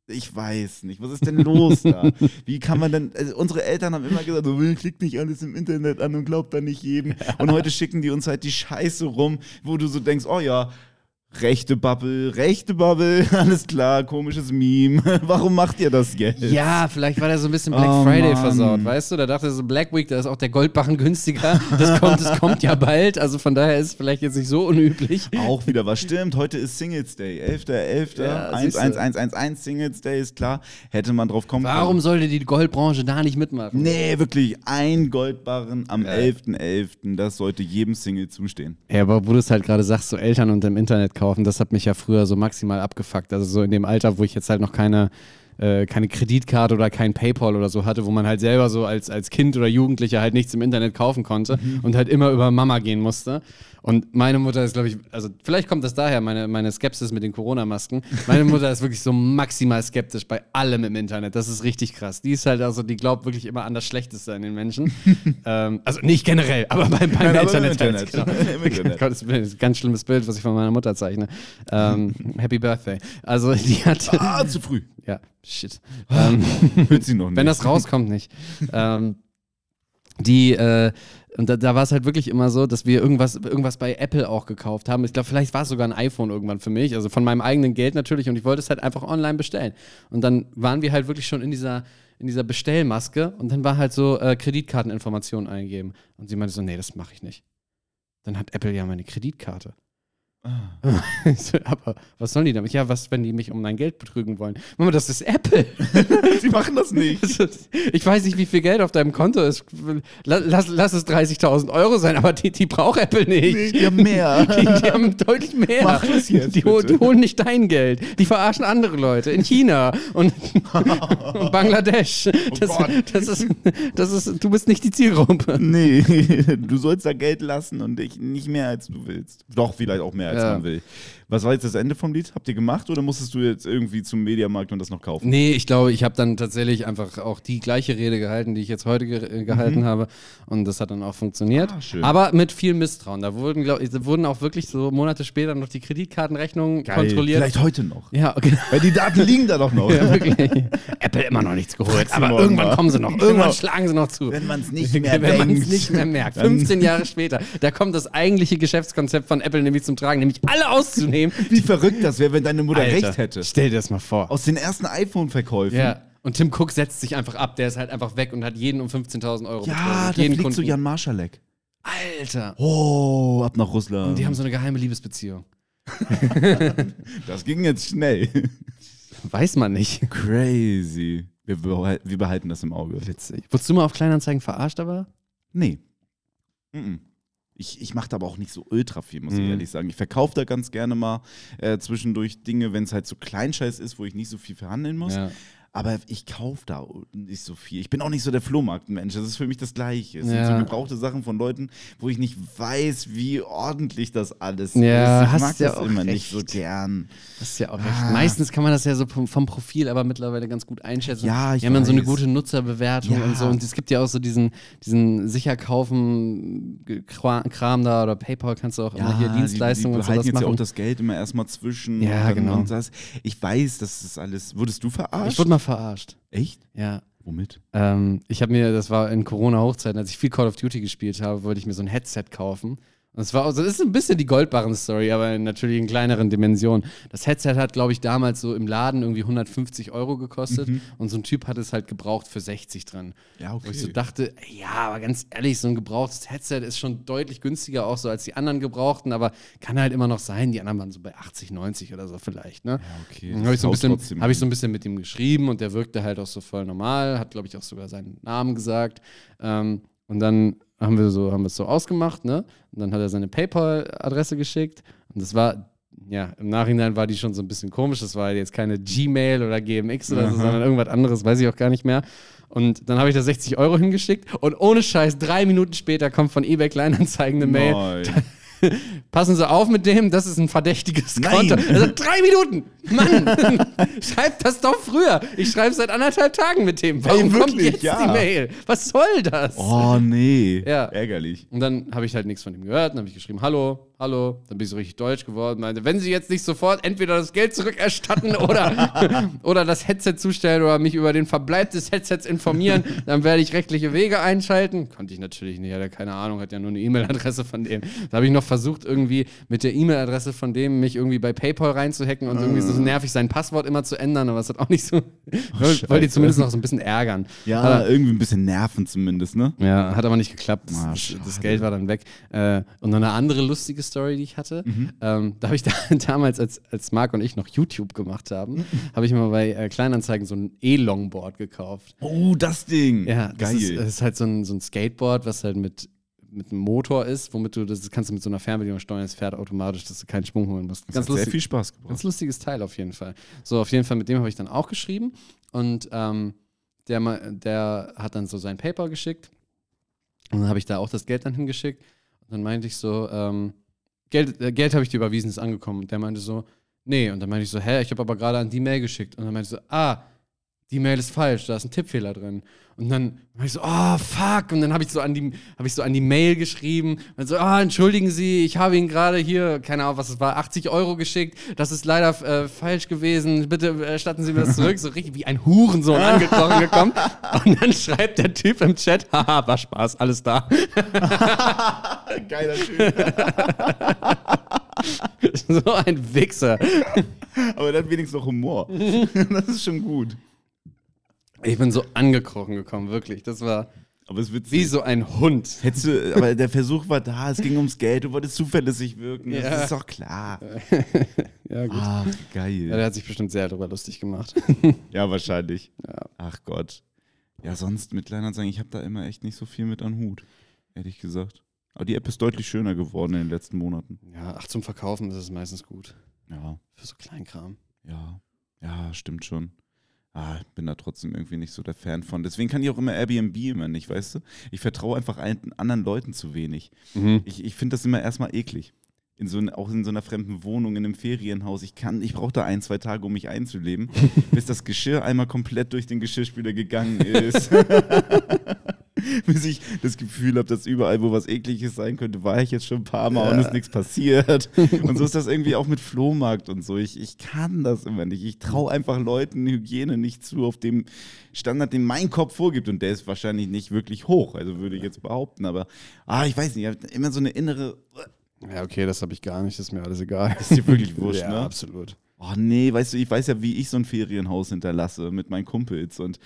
Speaker 2: ich weiß nicht. Was ist denn los da? Wie kann man denn. Also unsere Eltern haben immer gesagt, so, klick nicht alles im Internet an und glaubt da nicht jedem. Und heute schicken die uns halt die Scheiße rum, wo du so denkst, oh ja, rechte Bubble, rechte Bubble, alles klar, komisches Meme. Warum macht ihr das jetzt?
Speaker 3: Ja, vielleicht war der so ein bisschen Black
Speaker 2: Oh,
Speaker 3: Friday
Speaker 2: Mann.
Speaker 3: versaut, weißt du? Da dachte er so, Black Week, da ist auch der Goldbarren günstiger. Das kommt, das kommt ja bald. Also von daher ist es vielleicht jetzt nicht so unüblich.
Speaker 2: Auch wieder was stimmt. Heute ist Singles Day. 11.11.
Speaker 3: Ja,
Speaker 2: 1,
Speaker 3: siehste.
Speaker 2: 1, 1, 1, 1 Singles Day ist klar. Hätte man drauf kommen
Speaker 3: Warum
Speaker 2: können.
Speaker 3: sollte die Goldbranche da nicht mitmachen?
Speaker 2: Nee, wirklich. Ein Goldbarren am
Speaker 3: Ja.
Speaker 2: 11.11. Das sollte jedem Single zustehen.
Speaker 3: Ja, aber wo du es halt gerade sagst, so Eltern und im Internet kaufen, das hat mich ja früher so maximal abgefuckt. Also so in dem Alter, wo ich jetzt halt noch keine, äh, keine Kreditkarte oder kein Paypal oder so hatte, wo man halt selber so als, als Kind oder Jugendlicher halt nichts im Internet kaufen konnte und halt immer über Mama gehen musste. Und meine Mutter ist, glaube ich, also vielleicht kommt das daher, meine, meine Skepsis mit den Corona-Masken. Meine Mutter ist wirklich so maximal skeptisch bei allem im Internet. Das ist richtig krass. Die ist halt also, die glaubt wirklich immer an das Schlechteste an den Menschen. ähm, also nicht generell, aber beim, beim
Speaker 2: Nein, aber
Speaker 3: Internet.
Speaker 2: Internet.
Speaker 3: Halt, genau.
Speaker 2: Im Internet.
Speaker 3: Gott, das ist ein ganz schlimmes Bild, was ich von meiner Mutter zeichne. Ähm, Happy Birthday. Also die hat.
Speaker 2: Ah, zu früh.
Speaker 3: Ja, shit. Ähm,
Speaker 2: Hört sie noch nicht.
Speaker 3: wenn das rauskommt, nicht. ähm, die, äh, und da, da war es halt wirklich immer so, dass wir irgendwas, irgendwas bei Apple auch gekauft haben. Ich glaube, vielleicht war es sogar ein iPhone irgendwann für mich, also von meinem eigenen Geld natürlich. Und ich wollte es halt einfach online bestellen. Und dann waren wir halt wirklich schon in dieser, in dieser Bestellmaske und dann war halt so äh, Kreditkarteninformationen eingeben. Und sie meinte so, nee, das mache ich nicht. Dann hat Apple ja meine Kreditkarte. So, Aber was sollen die damit? Ja, was, wenn die mich um mein Geld betrügen wollen? Mama, das ist Apple.
Speaker 2: Sie machen das nicht.
Speaker 3: Ich weiß nicht, wie viel Geld auf deinem Konto ist. Lass, lass es 30.000 Euro sein, aber die, die braucht Apple nicht.
Speaker 2: Nee, die haben mehr.
Speaker 3: Die, die haben deutlich mehr.
Speaker 2: Mach das jetzt,
Speaker 3: die, die holen nicht dein Geld. Die verarschen andere Leute in China und, und Bangladesch. Das,
Speaker 2: Oh
Speaker 3: das, ist, das ist, du bist nicht die Zielgruppe.
Speaker 2: Nee, du sollst da Geld lassen und ich nicht mehr als du willst. Doch, vielleicht auch mehr als
Speaker 3: Ja.
Speaker 2: man will. Was war jetzt das Ende vom Lied? Habt ihr gemacht oder musstest du jetzt irgendwie zum Mediamarkt und das noch kaufen?
Speaker 3: Nee, ich glaube, ich habe dann tatsächlich einfach auch die gleiche Rede gehalten, die ich jetzt heute ge äh, gehalten habe. Und das hat dann auch funktioniert.
Speaker 2: Mhm. Ah, schön.
Speaker 3: Aber mit viel Misstrauen. Da wurden, glaub wurden auch wirklich so Monate später noch die Kreditkartenrechnungen kontrolliert.
Speaker 2: Vielleicht heute noch.
Speaker 3: Ja, okay.
Speaker 2: Weil die Daten liegen da doch noch.
Speaker 3: Ja, wirklich. Apple immer noch nichts geholt, aber
Speaker 2: morgen
Speaker 3: irgendwann kommen sie noch. Irgendwann
Speaker 2: Genau.
Speaker 3: schlagen sie noch zu.
Speaker 2: Wenn man es nicht mehr
Speaker 3: Wenn man es nicht mehr merkt.
Speaker 2: Dann-
Speaker 3: 15 Jahre später. Da kommt das eigentliche Geschäftskonzept von Apple nämlich zum Tragen, nämlich alle auszunehmen.
Speaker 2: Wie verrückt das wäre, wenn deine Mutter
Speaker 3: Alter,
Speaker 2: recht hätte.
Speaker 3: Stell dir das mal vor.
Speaker 2: Aus den ersten iPhone-Verkäufen.
Speaker 3: Ja. Und Tim Cook setzt sich einfach ab. Der ist halt einfach weg und hat jeden um 15.000 Euro
Speaker 2: Ja,
Speaker 3: betrogen.
Speaker 2: da
Speaker 3: jeden
Speaker 2: fliegt
Speaker 3: Kunden.
Speaker 2: Jan Marschalek.
Speaker 3: Alter.
Speaker 2: Oh, ab nach Russland.
Speaker 3: Und die haben so eine geheime Liebesbeziehung.
Speaker 2: das ging jetzt schnell.
Speaker 3: Weiß man nicht.
Speaker 2: Crazy. Wir, behal- wir behalten das im Auge.
Speaker 3: Witzig. Wurdest du mal auf Kleinanzeigen verarscht, aber?
Speaker 2: Nee. Mhm. Ich, ich mache da aber auch nicht so ultra viel, muss ich
Speaker 3: Mhm.
Speaker 2: ehrlich sagen. Ich verkaufe da ganz gerne mal äh, zwischendurch Dinge, wenn es halt so Kleinscheiß ist, wo ich nicht so viel verhandeln muss.
Speaker 3: Ja.
Speaker 2: Aber ich kaufe da nicht so viel. Ich bin auch nicht so der Flohmarktmensch. Das ist für mich das Gleiche. Es
Speaker 3: Ja.
Speaker 2: sind so gebrauchte Sachen von Leuten, wo ich nicht weiß, wie ordentlich das alles
Speaker 3: Ja,
Speaker 2: ist. Ich
Speaker 3: hast
Speaker 2: mag
Speaker 3: ja
Speaker 2: das
Speaker 3: auch
Speaker 2: immer nicht so
Speaker 3: recht.
Speaker 2: gern.
Speaker 3: Das ist ja auch recht.
Speaker 2: Ah.
Speaker 3: Meistens kann man das ja so vom, Profil aber mittlerweile ganz gut einschätzen.
Speaker 2: Ja, ich
Speaker 3: Die haben dann so eine gute Nutzerbewertung
Speaker 2: Ja.
Speaker 3: und so. Und es gibt ja auch so diesen, diesen sicher kaufen Kra- Kram da oder PayPal kannst du auch immer hier Dienstleistungen
Speaker 2: die, die
Speaker 3: und sowas
Speaker 2: jetzt ja auch
Speaker 3: machen.
Speaker 2: das Geld immer erstmal zwischen.
Speaker 3: Ja, genau.
Speaker 2: Das. Ich weiß, das ist alles. Wurdest du verarscht?
Speaker 3: Ich wurde mal verarscht.
Speaker 2: Echt?
Speaker 3: Ja.
Speaker 2: Womit?
Speaker 3: Ähm, ich habe mir, das war in Corona-Hochzeiten, als ich viel Call of Duty gespielt habe, wollte ich mir so ein Headset kaufen. Es war, also das ist ein bisschen die Goldbarren-Story, aber natürlich in kleineren Dimensionen. Das Headset hat, glaube ich, damals so im Laden irgendwie 150 Euro gekostet und so ein Typ hat es halt gebraucht für 60 dran.
Speaker 2: Ja, okay.
Speaker 3: Wo ich so dachte, ja, aber ganz ehrlich, so ein gebrauchtes Headset ist schon deutlich günstiger auch so als die anderen gebrauchten, aber kann halt immer noch sein. Die anderen waren so bei 80, 90 oder so vielleicht, ne?
Speaker 2: okay.
Speaker 3: Dann habe ich, so hab ich so ein bisschen mit ihm geschrieben und der wirkte halt auch so voll normal, hat, glaube ich, auch sogar seinen Namen gesagt. Ähm, und dann haben wir so, haben wir es so ausgemacht, ne? Und dann hat er seine PayPal-Adresse geschickt. Und das war, ja, im Nachhinein war die schon so ein bisschen komisch. Das war jetzt keine Gmail oder GMX oder so,
Speaker 2: Aha.
Speaker 3: sondern irgendwas anderes, weiß ich auch gar nicht mehr. Und dann habe ich da 60 Euro hingeschickt und ohne Scheiß, drei Minuten später kommt von eBay Kleinanzeigen eine Mail. Passen Sie auf mit dem, das ist ein verdächtiges
Speaker 2: Nein.
Speaker 3: Konto. Also drei Minuten! Mann! Schreibt das doch früher. Ich schreibe seit anderthalb Tagen mit dem. Warum
Speaker 2: Ey,
Speaker 3: kommt jetzt
Speaker 2: Ja.
Speaker 3: die Mail? Was soll das?
Speaker 2: Oh, nee.
Speaker 3: Ja.
Speaker 2: Ärgerlich.
Speaker 3: Und dann habe ich halt nichts von ihm gehört. Dann habe ich geschrieben, hallo, hallo. Dann bin ich so richtig deutsch geworden. Meinte, wenn Sie jetzt nicht sofort entweder das Geld zurückerstatten oder, oder das Headset zustellen oder mich über den Verbleib des Headsets informieren, dann werde ich rechtliche Wege einschalten. Konnte ich natürlich nicht, hat er keine Ahnung, hat ja nur eine E-Mail-Adresse von dem. Da habe ich noch versucht, irgendwie mit der E-Mail-Adresse von dem mich irgendwie bei PayPal reinzuhacken und irgendwie so nervig sein Passwort immer zu ändern, aber es hat auch nicht so. wollte wollte die zumindest noch so ein bisschen ärgern.
Speaker 2: Ja,
Speaker 3: Hat er-
Speaker 2: irgendwie ein bisschen nerven zumindest, ne?
Speaker 3: ja, hat aber nicht geklappt. Das,
Speaker 2: Ah,
Speaker 3: das, Geld war dann weg. Äh, und noch eine andere lustige Story, die ich hatte.
Speaker 2: Mhm.
Speaker 3: Ähm, da habe ich da, damals, als, als Marc und ich noch YouTube gemacht haben,
Speaker 2: Mhm.
Speaker 3: habe ich mal bei äh, Kleinanzeigen so ein E-Longboard gekauft.
Speaker 2: Oh, das Ding.
Speaker 3: Ja, das
Speaker 2: Geil.
Speaker 3: ist, das ist halt so ein, so ein Skateboard, was halt mit, mit einem Motor ist, womit du das kannst du mit so einer Fernbedienung steuern, es fährt automatisch, dass du keinen Schwung holen musst.
Speaker 2: das
Speaker 3: Ganz
Speaker 2: hat sehr
Speaker 3: lustig.
Speaker 2: viel Spaß gebracht.
Speaker 3: Ganz lustiges Teil auf jeden Fall. So, auf jeden Fall, mit dem habe ich dann auch geschrieben. Und ähm, der, der hat dann so sein Paper geschickt. Und dann habe ich da auch das Geld dann hingeschickt. Und dann meinte ich so, ähm, Geld, äh, Geld habe ich dir überwiesen, ist angekommen. Und der meinte so, nee. Und dann meinte ich so, hä, ich habe aber gerade an die Mail geschickt. Und dann meinte ich so, ah, die Mail ist falsch, da ist ein Tippfehler drin. Und dann war ich so, oh fuck. Und dann habe ich so an die, habe ich so an die Mail geschrieben. Und so, ah, entschuldigen Sie, ich habe Ihnen gerade hier, keine Ahnung, was es war, 80 Euro geschickt. Das ist leider äh, falsch gewesen. Bitte erstatten Sie mir das zurück. So richtig wie ein Hurensohn angekrochen gekommen. Und dann schreibt der Typ im Chat, haha, war Spaß, alles da.
Speaker 2: Geiler Typ.
Speaker 3: so ein Wichser.
Speaker 2: Aber der hat wenigstens noch Humor. das ist schon gut.
Speaker 3: Ich bin so angekrochen gekommen, wirklich. Das war
Speaker 2: Aber es wird
Speaker 3: wie so ein Hund.
Speaker 2: Hättest du, aber der Versuch war da, es ging ums Geld, du wolltest zuverlässig wirken.
Speaker 3: Ja.
Speaker 2: Das ist doch klar.
Speaker 3: Ja, gut.
Speaker 2: Ach,
Speaker 3: Ja,
Speaker 2: geil.
Speaker 3: der hat sich bestimmt sehr darüber lustig gemacht.
Speaker 2: Ja, wahrscheinlich.
Speaker 3: Ja.
Speaker 2: Ach Gott. Ja, sonst mit Kleinanzeigen, ich habe da immer echt nicht so viel mit an Hut. Ehrlich gesagt. Aber die App ist deutlich schöner geworden in den letzten Monaten.
Speaker 3: Ja, ach, zum Verkaufen ist es meistens gut.
Speaker 2: Ja,
Speaker 3: Für so Kleinkram.
Speaker 2: ja, ja, stimmt schon. Ah, ich bin da trotzdem irgendwie nicht so der Fan von. Deswegen kann ich auch immer Airbnb immer nicht, weißt du? Ich vertraue einfach ein, anderen Leuten zu wenig. Ich, ich finde das immer erstmal eklig. In so, auch in so einer fremden Wohnung, in einem Ferienhaus. Ich kann, ich brauche da ein, zwei Tage, um mich einzuleben, bis das Geschirr einmal komplett durch den Geschirrspüler gegangen ist. bis ich das Gefühl habe, dass überall, wo was Ekliges sein könnte, war ich jetzt schon ein paar Mal und ist nichts passiert. Und so ist das irgendwie auch mit Flohmarkt und so. Ich, ich kann das immer nicht. Ich traue einfach Leuten Hygiene nicht zu auf dem Standard, den mein Kopf vorgibt. Und der ist wahrscheinlich nicht wirklich hoch, also würde ich jetzt behaupten. Aber ah, ich weiß nicht, ich habe immer so eine innere.
Speaker 3: Ja, okay, das habe ich gar nicht, das ist mir alles egal.
Speaker 2: Ist dir wirklich wurscht,
Speaker 3: ja,
Speaker 2: ne?
Speaker 3: absolut.
Speaker 2: Oh nee, weißt du, ich weiß ja, wie ich so ein Ferienhaus hinterlasse mit meinen Kumpels und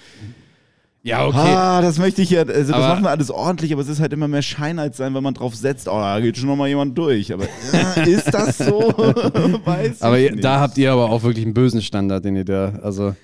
Speaker 3: Ja, okay.
Speaker 2: ah, das möchte ich ja, also das
Speaker 3: Aber-
Speaker 2: machen wir alles ordentlich, aber es ist halt immer mehr Schein als sein, wenn man drauf setzt, oh, da geht schon noch mal jemand durch, aber ja, ist das so? weiß
Speaker 3: aber da habt ihr aber auch wirklich einen bösen Standard, den ihr da, also.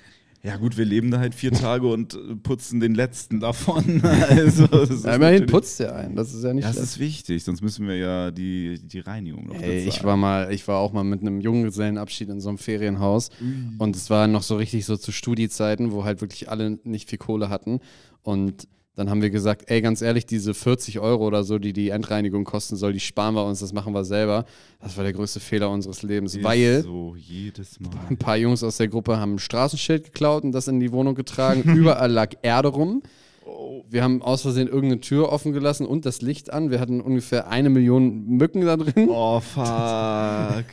Speaker 2: Ja gut, wir leben da halt vier Tage und äh, putzen den letzten davon. Also,
Speaker 3: Ja, immerhin putzt ihr ein, das ist ja nicht
Speaker 2: das
Speaker 3: schlecht.
Speaker 2: ist wichtig, sonst müssen wir ja die, die Reinigung noch
Speaker 3: Ey, ich war mal, ich war auch mal mit einem Junggesellenabschied in so einem Ferienhaus und es war noch so richtig so zu Studiezeiten, wo halt wirklich alle nicht viel Kohle hatten und dann haben wir gesagt, ey, ganz ehrlich, diese 40 Euro oder so, die die Endreinigung kosten soll, die sparen wir uns, das machen wir selber. Das war der größte Fehler unseres Lebens,
Speaker 2: Ist
Speaker 3: weil
Speaker 2: So, jedes Mal.
Speaker 3: ein paar Jungs aus der Gruppe haben ein Straßenschild geklaut und das in die Wohnung getragen. Überall lag Erde rum. Wir haben aus Versehen irgendeine Tür offen gelassen und das Licht an. Wir hatten ungefähr eine Million Mücken da drin.
Speaker 2: Oh, fuck.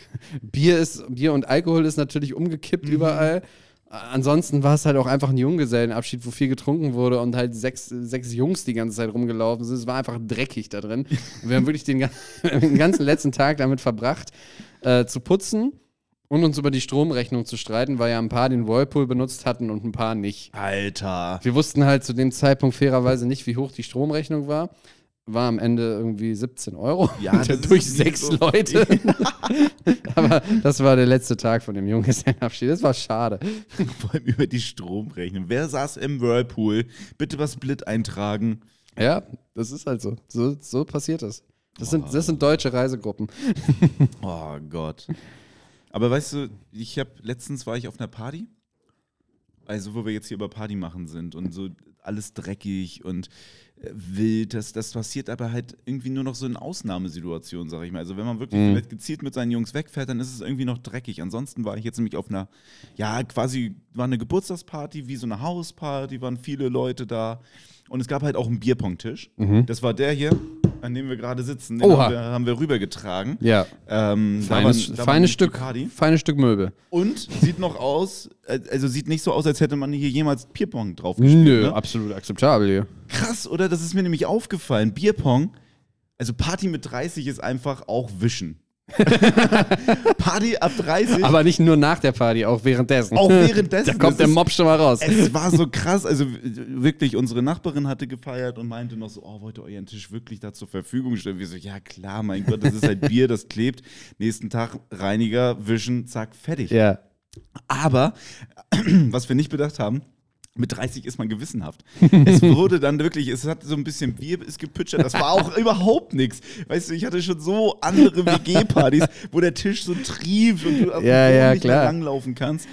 Speaker 3: Bier, ist, Bier und Alkohol ist natürlich umgekippt
Speaker 2: Mhm.
Speaker 3: überall. Ansonsten war es halt auch einfach ein Junggesellenabschied, wo viel getrunken wurde und halt sechs, sechs Jungs die ganze Zeit rumgelaufen sind. Es war einfach dreckig da drin. Und wir haben wirklich den, den ganzen letzten Tag damit verbracht, äh, zu putzen und uns über die Stromrechnung zu streiten, weil ja ein paar den Whirlpool benutzt hatten und ein paar nicht.
Speaker 2: Alter.
Speaker 3: Wir wussten halt zu dem Zeitpunkt fairerweise nicht, wie hoch die Stromrechnung war. War am Ende irgendwie 17 Euro.
Speaker 2: Ja,
Speaker 3: durch sechs
Speaker 2: so
Speaker 3: Leute. Aber das war der letzte Tag von dem Junggesellenabschied. Das war schade.
Speaker 2: Vor allem über die Stromrechnung. Wer saß im Whirlpool? Bitte was Split eintragen.
Speaker 3: Ja, das ist halt so. So, so passiert das. Das sind, das sind deutsche Reisegruppen.
Speaker 2: Oh Gott. Aber weißt du, ich habe letztens war ich auf einer Party. Also, wo wir jetzt hier über Party machen sind und so alles dreckig und wild. Das, das passiert aber halt irgendwie nur noch so in Ausnahmesituationen, sag ich mal. Also, wenn man wirklich
Speaker 3: Mhm.
Speaker 2: gezielt mit seinen Jungs wegfährt, dann ist es irgendwie noch dreckig. Ansonsten war ich jetzt nämlich auf einer, ja, quasi war eine Geburtstagsparty, wie so eine Hausparty, waren viele Leute da. Und es gab halt auch einen Bierpong-Tisch. Das war der hier, an dem wir gerade sitzen. Den
Speaker 3: Mhm. Oha.
Speaker 2: haben wir, haben wir rübergetragen.
Speaker 3: Ja.
Speaker 2: Ähm, da
Speaker 3: Feines,
Speaker 2: waren- da waren
Speaker 3: feines,
Speaker 2: die
Speaker 3: Stück,
Speaker 2: Bacardi.
Speaker 3: feines Stück Möbel.
Speaker 2: Und sieht noch aus, äh, also sieht nicht so aus, als hätte man hier jemals Bierpong drauf gespielt.
Speaker 3: Nö,
Speaker 2: Ne?
Speaker 3: absolut akzeptabel hier.
Speaker 2: Krass, oder? Das ist mir nämlich aufgefallen. Bierpong, also Party mit 30 ist einfach auch wischen. Party ab 30,
Speaker 3: Aber nicht nur nach der Party, auch währenddessen.
Speaker 2: auch währenddessen.
Speaker 3: Da kommt der Mob schon mal raus.
Speaker 2: Es war so krass, also wirklich, unsere Nachbarin hatte gefeiert und meinte noch so, oh, wollt ihr euren Tisch wirklich da zur Verfügung stellen? Wir so, ja klar, mein Gott, das ist halt Bier, das klebt. Nächsten Tag Reiniger, wischen, zack, fertig.
Speaker 3: Ja.
Speaker 2: Aber, was wir nicht bedacht haben, mit 30 ist man gewissenhaft. es wurde dann wirklich, es hat so ein bisschen Bier ist gepütschert, das war auch überhaupt nichts. Weißt du, ich hatte schon so andere WG-Partys, wo der Tisch so trieft und du
Speaker 3: Ja, ja,
Speaker 2: nicht
Speaker 3: klar.
Speaker 2: langlaufen kannst.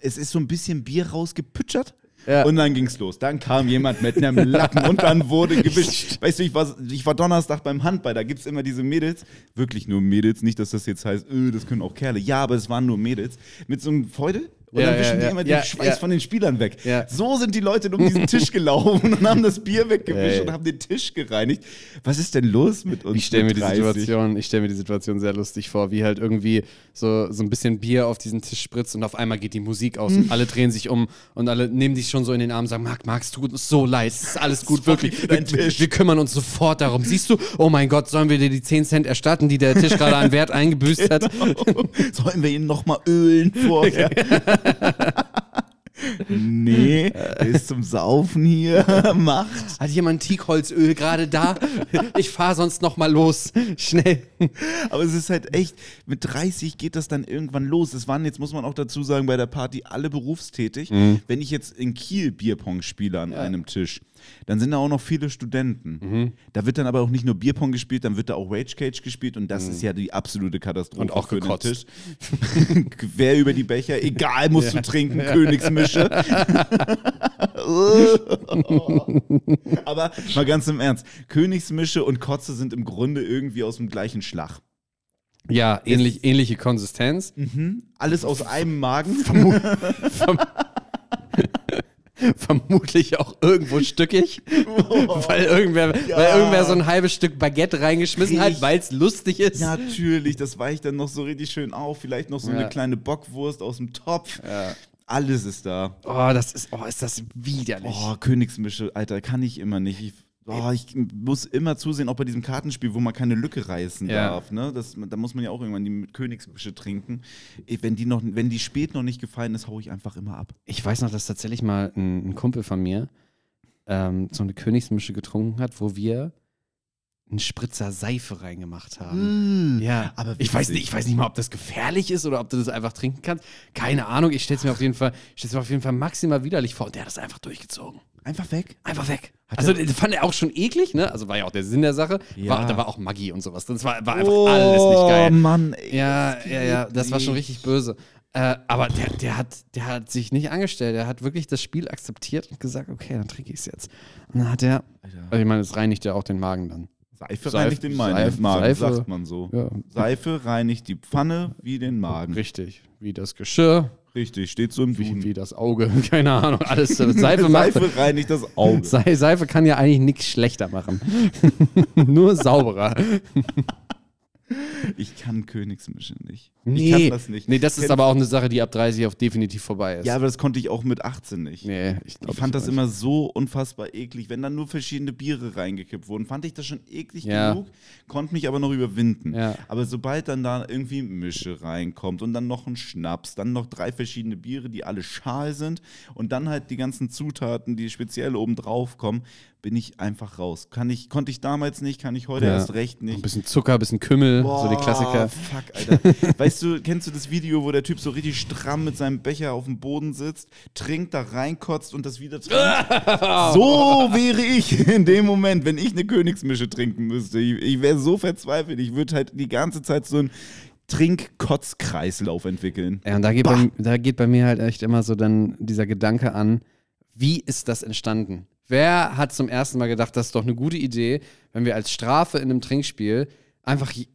Speaker 2: Es ist so ein bisschen Bier rausgepütschert.
Speaker 3: Ja.
Speaker 2: Und dann ging's los. Dann kam jemand mit einem Lappen und dann wurde gewischt. Weißt du, ich war, ich war Donnerstag beim Handball, da gibt's immer diese Mädels, wirklich nur Mädels, nicht, dass das jetzt heißt, öh, das können auch Kerle. Ja, aber es waren nur Mädels, mit so einem Feudel Und
Speaker 3: Ja,
Speaker 2: dann
Speaker 3: ja,
Speaker 2: wischen die
Speaker 3: ja,
Speaker 2: immer den Schweiß von den Spielern weg. So sind die Leute um diesen Tisch gelaufen und haben das Bier weggewischt und haben den Tisch gereinigt. Was ist denn los mit uns?
Speaker 3: Ich stelle mir die
Speaker 2: 30?
Speaker 3: Situation, ich stelle mir die Situation sehr lustig vor, wie halt irgendwie so, so ein bisschen Bier auf diesen Tisch spritzt und auf einmal geht die Musik aus und alle drehen sich um und alle nehmen dich schon so in den Arm und sagen, Marc, Marc, es tut uns so leid, es ist alles gut, wirklich. Wir, wir kümmern uns sofort darum. Siehst du, oh mein Gott, sollen wir dir die 10 Cent erstatten, die der Tisch gerade an Wert eingebüßt hat?
Speaker 2: Sollen wir ihn nochmal ölen vorher? nee, der ist zum Saufen hier. Macht.
Speaker 3: Hat jemand Teakholzöl gerade da? Ich fahre sonst noch mal los. Schnell.
Speaker 2: Aber es ist halt echt, mit 30 geht das dann irgendwann los. Es waren jetzt, muss man auch dazu sagen, bei der Party alle berufstätig. Wenn ich jetzt in Kiel Bierpong spiele an einem Tisch, dann sind da auch noch viele Studenten. Da wird dann aber auch nicht nur Bierpong gespielt, dann wird da auch Rage Cage gespielt und das ist ja die absolute Katastrophe
Speaker 3: Und auch
Speaker 2: für den
Speaker 3: gekotzt.
Speaker 2: Tisch. Quer über die Becher, egal, musst du trinken, Königsmische. aber mal ganz im Ernst, Königsmische und Kotze sind im Grunde irgendwie aus dem gleichen Schlag.
Speaker 3: Ja, ähnlich, ähnliche Konsistenz.
Speaker 2: Alles aus einem Magen.
Speaker 3: Vermutlich auch irgendwo stückig, weil, irgendwer, weil irgendwer so ein halbes Stück Baguette reingeschmissen hat,
Speaker 2: Richtig.
Speaker 3: weil es lustig ist.
Speaker 2: Natürlich, das weicht dann noch so richtig schön auf. Vielleicht noch so
Speaker 3: Ja.
Speaker 2: eine kleine Bockwurst aus dem Topf. Alles ist da.
Speaker 3: Oh, das ist, oh, ist das widerlich.
Speaker 2: Oh, Königsmische, Alter, kann ich immer nicht. Ich, oh, ich muss immer zusehen, auch bei diesem Kartenspiel, wo man keine Lücke reißen
Speaker 3: Ja.
Speaker 2: darf. Ne? Das, da muss man ja auch irgendwann die Königsmische trinken. Eh, Wenn die, noch, wenn die spät noch nicht gefallen ist, hau ich einfach immer ab.
Speaker 3: Ich weiß noch, dass tatsächlich mal ein, ein Kumpel von mir ähm, so eine Königsmische getrunken hat, wo wir einen Spritzer Seife reingemacht haben. Ja,
Speaker 2: aber
Speaker 3: ich weiß, nicht, ich weiß nicht mal, ob das gefährlich ist oder ob du das einfach trinken kannst. Keine Ahnung. Ich stelle es mir auf jeden Fall, ich stell's mir auf jeden Fall maximal widerlich vor. Und der hat das einfach durchgezogen.
Speaker 2: Einfach weg.
Speaker 3: Einfach weg.
Speaker 2: Hat
Speaker 3: also das fand er auch schon eklig, ne? Also war ja auch der Sinn der Sache.
Speaker 2: Ja.
Speaker 3: War, da war auch Maggi und sowas. Das war, war einfach alles nicht geil.
Speaker 2: Oh Mann, ey.
Speaker 3: Ja, ja, ja, das war schon richtig böse. Äh, aber der, der, hat, der hat sich nicht angestellt. Der hat wirklich das Spiel akzeptiert und gesagt, okay, dann trinke ich es jetzt. Und dann hat er, also ich meine, es reinigt ja auch den Magen dann.
Speaker 2: Seife,
Speaker 3: Seife-
Speaker 2: reinigt den Magen,
Speaker 3: Seife-
Speaker 2: Magen
Speaker 3: Seife-
Speaker 2: sagt man so.
Speaker 3: Ja.
Speaker 2: Seife reinigt die Pfanne wie den Magen.
Speaker 3: Richtig. Wie das Geschirr,
Speaker 2: Richtig, steht so im
Speaker 3: wie,
Speaker 2: Duden.
Speaker 3: wie das Auge, keine Ahnung, alles. Seife macht.
Speaker 2: Seife reinigt das Auge.
Speaker 3: Se- Seife kann ja eigentlich nichts schlechter machen. Nur sauberer.
Speaker 2: Ich kann Königsmische nicht.
Speaker 3: Nee,
Speaker 2: Ich kann das nicht.
Speaker 3: nee, das ist aber auch eine Sache, die ab 30 auch definitiv vorbei ist.
Speaker 2: Ja, aber das konnte ich auch mit 18 nicht.
Speaker 3: nee, ich, glaub,
Speaker 2: Ich fand das
Speaker 3: weiß.
Speaker 2: immer so unfassbar eklig. Wenn dann nur verschiedene Biere reingekippt wurden, fand ich das schon eklig
Speaker 3: Ja.
Speaker 2: genug, konnte mich aber noch überwinden.
Speaker 3: Ja.
Speaker 2: Aber sobald dann da irgendwie Mische reinkommt und dann noch ein Schnaps, dann noch drei verschiedene Biere, die alle schal sind und dann halt die ganzen Zutaten, die speziell oben drauf kommen, bin ich einfach raus. Kann ich, konnte ich damals nicht, kann ich heute
Speaker 3: Ja.
Speaker 2: erst recht nicht.
Speaker 3: Ein bisschen Zucker, ein bisschen Kümmel, so die
Speaker 2: Boah,
Speaker 3: Klassiker.
Speaker 2: Fuck, Alter. weißt du, kennst du das Video, wo der Typ so richtig stramm mit seinem Becher auf dem Boden sitzt, trinkt, da reinkotzt und das wieder trinkt? so wäre ich in dem Moment, wenn ich eine Königsmische trinken müsste. Ich, ich wäre so verzweifelt. Ich würde halt die ganze Zeit so einen Trink-Kotz-Kreislauf entwickeln.
Speaker 3: Ja, und da geht, bei, da geht bei mir halt echt immer so dann dieser Gedanke an, wie ist das entstanden? Wer hat zum ersten Mal gedacht, das ist doch eine gute Idee, wenn wir als Strafe in einem Trinkspiel einfach je-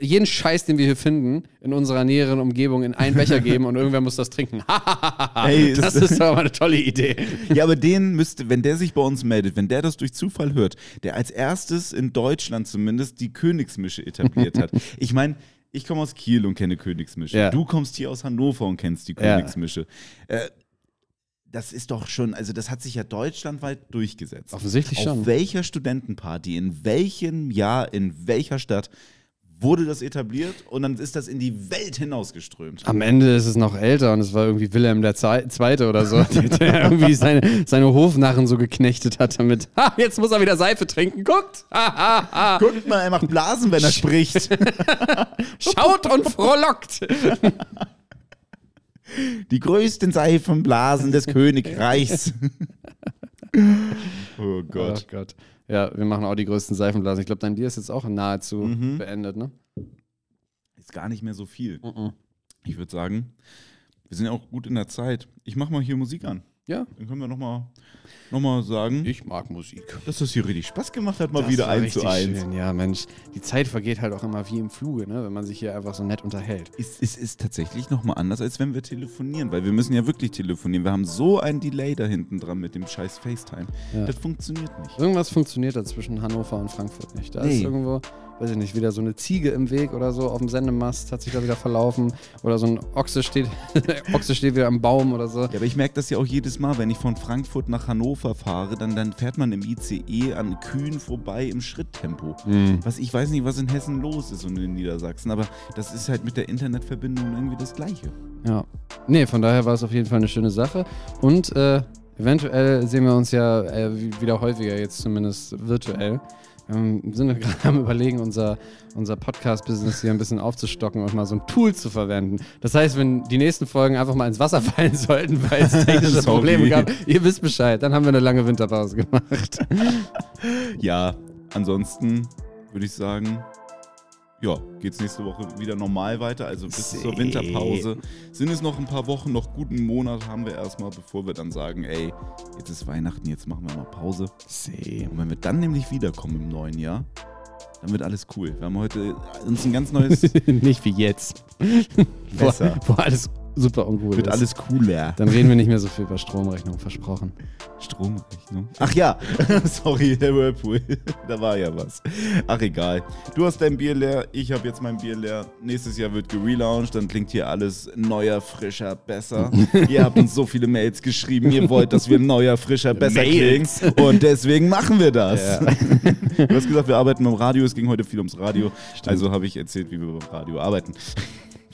Speaker 3: jeden Scheiß, den wir hier finden, in unserer näheren Umgebung in einen Becher geben und irgendwer muss das trinken.
Speaker 2: Ey,
Speaker 3: das
Speaker 2: ist-
Speaker 3: doch mal eine tolle Idee.
Speaker 2: Ja, aber den müsste, wenn der sich bei uns meldet, wenn der das durch Zufall hört, der als erstes in Deutschland zumindest die Königsmische etabliert hat. Ich meine, ich komme aus Kiel und kenne Königsmische.
Speaker 3: Ja.
Speaker 2: Du kommst hier aus Hannover und kennst die
Speaker 3: Ja.
Speaker 2: Königsmische. Äh, das ist doch schon, also das hat sich ja deutschlandweit durchgesetzt.
Speaker 3: Offensichtlich
Speaker 2: Auf
Speaker 3: schon.
Speaker 2: welcher Studentenparty, in welchem Jahr, in welcher Stadt wurde das etabliert und dann ist das in die Welt hinausgeströmt.
Speaker 3: Am Ende ist es noch älter und es war irgendwie Wilhelm der Zweite oder so, der, der irgendwie seine, seine Hofnarren so geknechtet hat damit. Ha, jetzt muss er wieder Seife trinken. Guckt! Ha, ha, ha.
Speaker 2: Guckt mal, er macht Blasen, wenn er spricht.
Speaker 3: Schaut und frohlockt!
Speaker 2: Die größten Seifenblasen des Königreichs. oh Gott.
Speaker 3: Oh Gott. Ja, wir machen auch die größten Seifenblasen. Ich glaube, dein Bier ist jetzt auch nahezu
Speaker 2: Mhm.
Speaker 3: beendet, ne?
Speaker 2: Ist gar nicht mehr so viel.
Speaker 3: Mhm.
Speaker 2: Ich würde sagen, wir sind ja auch gut in der Zeit. Ich mach mal hier Musik an.
Speaker 3: Ja.
Speaker 2: Dann können wir nochmal noch mal sagen,
Speaker 3: Ich mag Musik.
Speaker 2: dass das hier richtig Spaß gemacht hat, mal
Speaker 3: Das
Speaker 2: wieder eins zu eins.
Speaker 3: Schön. Ja, Mensch, die Zeit vergeht halt auch immer wie im Fluge, ne? wenn man sich hier einfach so nett unterhält.
Speaker 2: Es, es ist tatsächlich nochmal anders, als wenn wir telefonieren, weil wir müssen ja wirklich telefonieren. Wir haben so ein Delay da hinten dran mit dem scheiß FaceTime.
Speaker 3: Ja.
Speaker 2: Das funktioniert nicht.
Speaker 3: Irgendwas funktioniert da zwischen Hannover und Frankfurt nicht. Da
Speaker 2: Nee.
Speaker 3: ist irgendwo, weiß ich nicht, wieder so eine Ziege im Weg oder so auf dem Sendemast, hat sich da wieder verlaufen. Oder so ein Ochse steht, Ochse steht wieder am Baum oder so.
Speaker 2: Ja, aber ich merke das ja auch jedes Mal, wenn ich von Frankfurt nach Hannover fahre, dann, dann fährt man im ICE an Kühen vorbei im Schritttempo. Was ich weiß nicht, was in Hessen los ist und in Niedersachsen, aber das ist halt mit der Internetverbindung irgendwie das Gleiche.
Speaker 3: Ja. Nee, von daher war es auf jeden Fall eine schöne Sache. Und äh, eventuell sehen wir uns ja äh, wie- wieder häufiger, jetzt zumindest virtuell. Ähm, wir sind ja gerade am überlegen, unser, unser Podcast-Business hier ein bisschen aufzustocken und mal so ein Tool zu verwenden. Das heißt, wenn die nächsten Folgen einfach mal ins Wasser fallen sollten, weil es technische. Probleme gab, ihr wisst Bescheid, dann haben wir eine lange Winterpause gemacht.
Speaker 2: Ja, ansonsten würde ich sagen, ja, geht's nächste Woche wieder normal weiter. Also bis zur
Speaker 3: See.
Speaker 2: Winterpause sind es noch ein paar Wochen, noch guten Monat haben wir erstmal, bevor wir dann sagen, ey, jetzt ist Weihnachten, jetzt machen wir mal Pause.
Speaker 3: See.
Speaker 2: Und wenn wir dann nämlich wiederkommen im neuen Jahr, dann wird alles cool. Wir haben heute uns ein ganz neues,
Speaker 3: Nicht wie jetzt.
Speaker 2: Besser.
Speaker 3: Wo, wo alles super uncool
Speaker 2: wird
Speaker 3: ist.
Speaker 2: alles cooler.
Speaker 3: Dann reden wir nicht mehr so viel über Stromrechnung, versprochen.
Speaker 2: Stromrechnung. Ach ja, sorry, der Whirlpool. da war ja was. Ach egal. Du hast dein Bier leer, ich habe jetzt mein Bier leer. Nächstes Jahr wird gelauncht, dann klingt hier alles neuer, frischer, besser. ihr habt uns so viele Mails geschrieben, ihr wollt, dass wir neuer, frischer, besser
Speaker 3: Mails.
Speaker 2: klingen. Und deswegen machen wir das. du hast gesagt, wir arbeiten beim Radio, es ging heute viel ums Radio. Also habe ich erzählt, wie wir beim Radio arbeiten.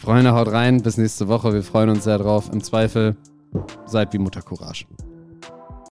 Speaker 3: Freunde, haut rein. Bis nächste Woche. Wir freuen uns sehr drauf. Im Zweifel seid wie Mutter Courage.